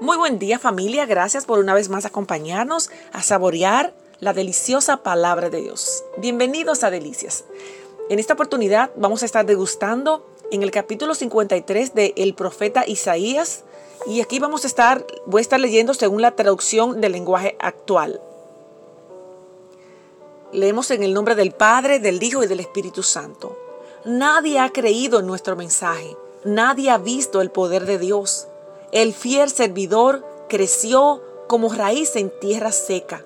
Muy buen día familia, gracias por una vez más acompañarnos a saborear la deliciosa palabra de Dios. Bienvenidos a Delicias. En esta oportunidad vamos a estar degustando en el capítulo 53 de El profeta Isaías y aquí vamos a estar, voy a estar leyendo según la traducción del lenguaje actual. Leemos en el nombre del Padre, del Hijo y del Espíritu Santo. Nadie ha creído en nuestro mensaje, nadie ha visto el poder de Dios. El fiel servidor creció como raíz en tierra seca.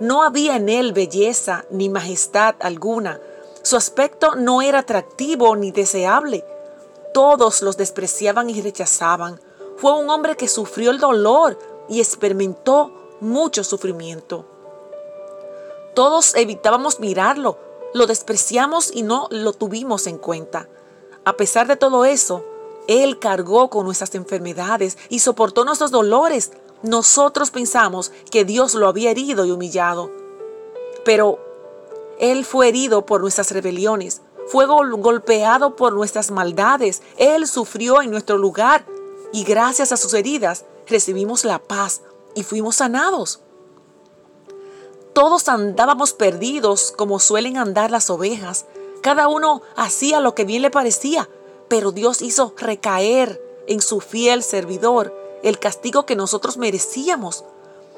No había en él belleza ni majestad alguna. Su aspecto no era atractivo ni deseable. Todos los despreciaban y rechazaban. Fue un hombre que sufrió el dolor y experimentó mucho sufrimiento. Todos evitábamos mirarlo, lo despreciamos y no lo tuvimos en cuenta. A pesar de todo eso, él cargó con nuestras enfermedades y soportó nuestros dolores. Nosotros pensamos que Dios lo había herido y humillado. Pero Él fue herido por nuestras rebeliones, fue golpeado por nuestras maldades. Él sufrió en nuestro lugar y gracias a sus heridas recibimos la paz y fuimos sanados. Todos andábamos perdidos como suelen andar las ovejas. Cada uno hacía lo que bien le parecía pero Dios hizo recaer en su fiel servidor el castigo que nosotros merecíamos.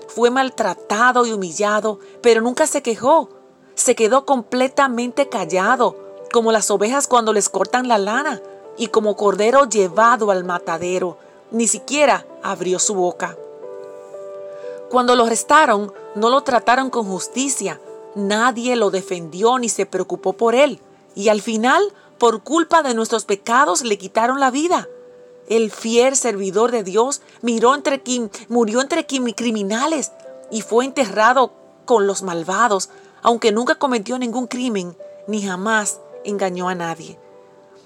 Fue maltratado y humillado, pero nunca se quejó. Se quedó completamente callado, como las ovejas cuando les cortan la lana, y como cordero llevado al matadero. Ni siquiera abrió su boca. Cuando lo arrestaron, no lo trataron con justicia. Nadie lo defendió ni se preocupó por él. Y al final por culpa de nuestros pecados le quitaron la vida. El fiel servidor de Dios murió entre criminales y fue enterrado con los malvados, aunque nunca cometió ningún crimen ni jamás engañó a nadie.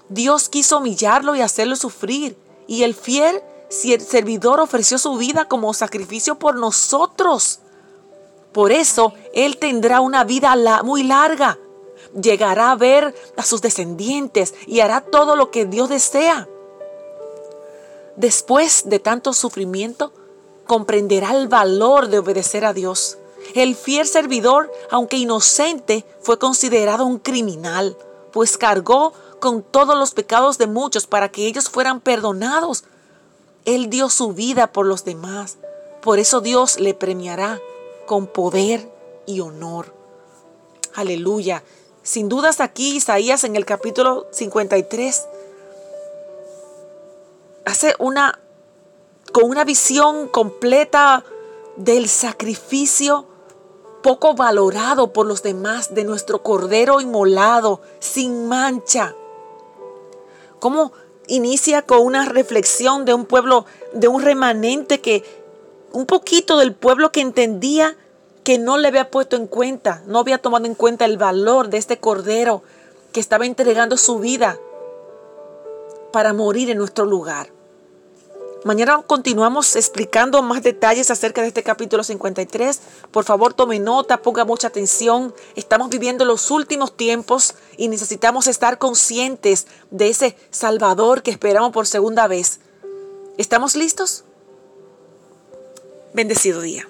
Dios quiso humillarlo y hacerlo sufrir, y el fiel servidor ofreció su vida como sacrificio por nosotros. Por eso Él tendrá una vida muy larga llegará a ver a sus descendientes y hará todo lo que Dios desea. Después de tanto sufrimiento, comprenderá el valor de obedecer a Dios. El fiel servidor, aunque inocente, fue considerado un criminal, pues cargó con todos los pecados de muchos para que ellos fueran perdonados. Él dio su vida por los demás. Por eso Dios le premiará con poder y honor. Aleluya. Sin dudas aquí Isaías en el capítulo 53 hace una con una visión completa del sacrificio poco valorado por los demás de nuestro cordero inmolado sin mancha. Cómo inicia con una reflexión de un pueblo, de un remanente que un poquito del pueblo que entendía que no le había puesto en cuenta, no había tomado en cuenta el valor de este cordero que estaba entregando su vida para morir en nuestro lugar. Mañana continuamos explicando más detalles acerca de este capítulo 53. Por favor, tome nota, ponga mucha atención. Estamos viviendo los últimos tiempos y necesitamos estar conscientes de ese Salvador que esperamos por segunda vez. ¿Estamos listos? Bendecido día.